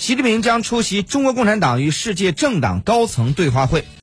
习近平将出席中国共产党与世界政党高层对话会。